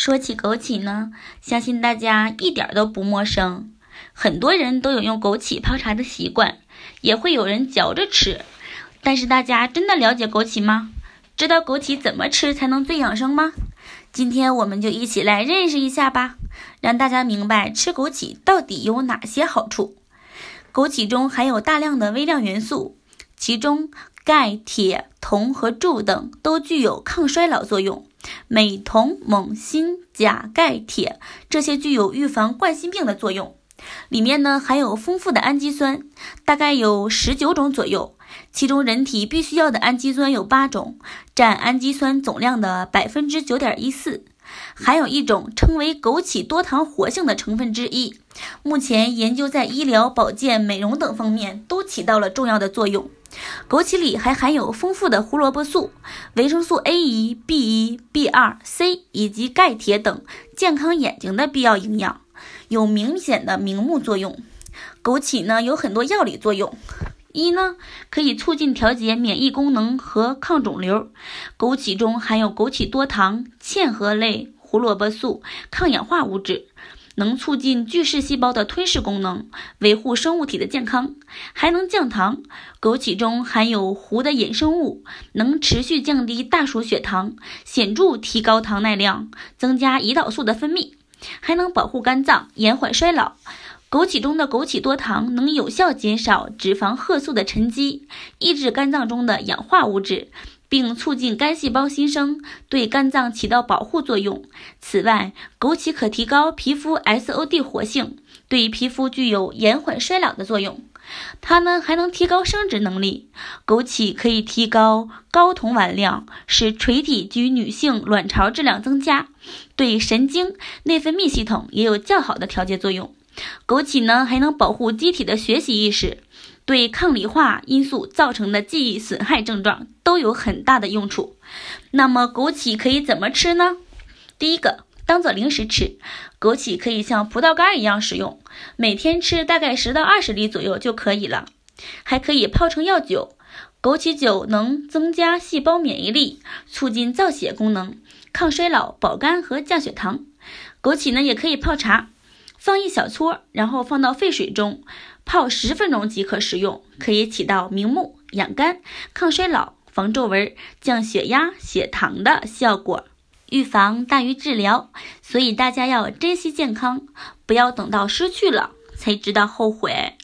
说起枸杞呢，相信大家一点都不陌生，很多人都有用枸杞泡茶的习惯，也会有人嚼着吃。但是大家真的了解枸杞吗？知道枸杞怎么吃才能最养生吗？今天我们就一起来认识一下吧，让大家明白吃枸杞到底有哪些好处。枸杞中含有大量的微量元素，其中钙、铁、铜和销等都具有抗衰老作用。镁、铜、锰、锌、钾、钙、铁这些具有预防冠心病的作用。里面呢含有丰富的氨基酸，大概有十九种左右。其中人体必须要的氨基酸有八种，占氨基酸总量的百分之九点一四。还有一种称为枸杞多糖活性的成分之一，目前研究在医疗、保健、美容等方面都起到了重要的作用。枸杞里还含有丰富的胡萝卜素、维生素 A 一、B 一、B 二、C 以及钙、铁等健康眼睛的必要营养，有明显的明目作用。枸杞呢有很多药理作用，一呢可以促进调节免疫功能和抗肿瘤。枸杞中含有枸杞多糖、嵌合类胡萝卜素、抗氧化物质。能促进巨噬细胞的吞噬功能，维护生物体的健康，还能降糖。枸杞中含有糊的衍生物，能持续降低大鼠血糖，显著提高糖耐量，增加胰岛素的分泌，还能保护肝脏，延缓衰老。枸杞中的枸杞多糖能有效减少脂肪褐素的沉积，抑制肝脏中的氧化物质。并促进肝细胞新生，对肝脏起到保护作用。此外，枸杞可提高皮肤 SOD 活性，对皮肤具有延缓衰老的作用。它呢还能提高生殖能力。枸杞可以提高睾酮含量，使垂体及女性卵巢质量增加，对神经内分泌系统也有较好的调节作用。枸杞呢还能保护机体的学习意识。对抗理化因素造成的记忆损害症状都有很大的用处。那么枸杞可以怎么吃呢？第一个，当做零食吃，枸杞可以像葡萄干一样使用，每天吃大概十到二十粒左右就可以了。还可以泡成药酒，枸杞酒能增加细胞免疫力，促进造血功能，抗衰老、保肝和降血糖。枸杞呢也可以泡茶，放一小撮，然后放到沸水中。泡十分钟即可食用，可以起到明目、养肝、抗衰老、防皱纹、降血压、血糖的效果。预防大于治疗，所以大家要珍惜健康，不要等到失去了才知道后悔。